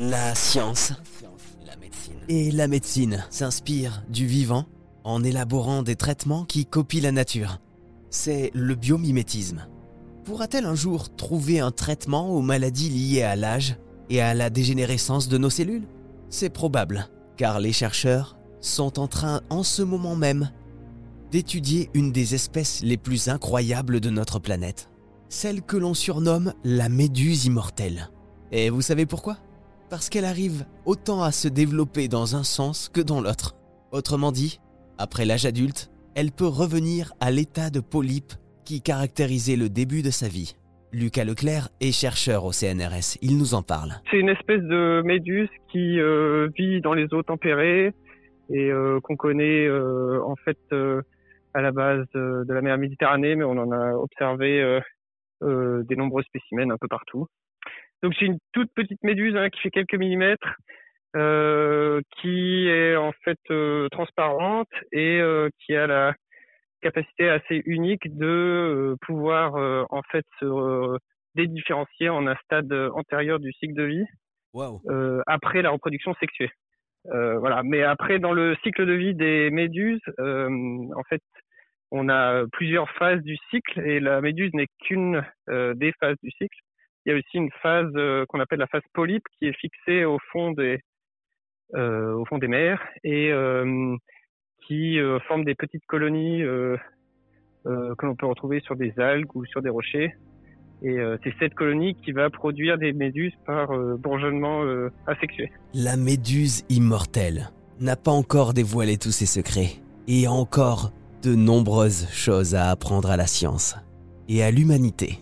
La science et la médecine s'inspirent du vivant en élaborant des traitements qui copient la nature. C'est le biomimétisme. Pourra-t-elle un jour trouver un traitement aux maladies liées à l'âge et à la dégénérescence de nos cellules? C'est probable, car les chercheurs sont en train en ce moment même d'étudier une des espèces les plus incroyables de notre planète, celle que l'on surnomme la méduse immortelle. Et vous savez pourquoi? Parce qu'elle arrive autant à se développer dans un sens que dans l'autre. Autrement dit, après l'âge adulte, elle peut revenir à l'état de polype qui caractérisait le début de sa vie. Lucas Leclerc est chercheur au CNRS, il nous en parle. C'est une espèce de méduse qui euh, vit dans les eaux tempérées et euh, qu'on connaît euh, en fait à la base de, la mer Méditerranée, mais on en a observé des nombreux spécimens un peu partout. Donc c'est une toute petite méduse hein, qui fait quelques millimètres, qui est en fait transparente et qui a la capacité assez unique de euh, pouvoir euh, en fait se dédifférencier en un stade antérieur du cycle de vie euh, après la reproduction sexuée. voilà. Mais après, dans le cycle de vie des méduses, en fait, on a plusieurs phases du cycle et la méduse n'est qu'une des phases du cycle. Il y a aussi une phase qu'on appelle la phase polype qui est fixée au fond des au fond des mers et qui euh, forment des petites colonies euh, euh, que l'on peut retrouver sur des algues ou sur des rochers. Et c'est cette colonie qui va produire des méduses par bourgeonnement asexué. La méduse immortelle n'a pas encore dévoilé tous ses secrets et a encore de nombreuses choses à apprendre à la science et à l'humanité.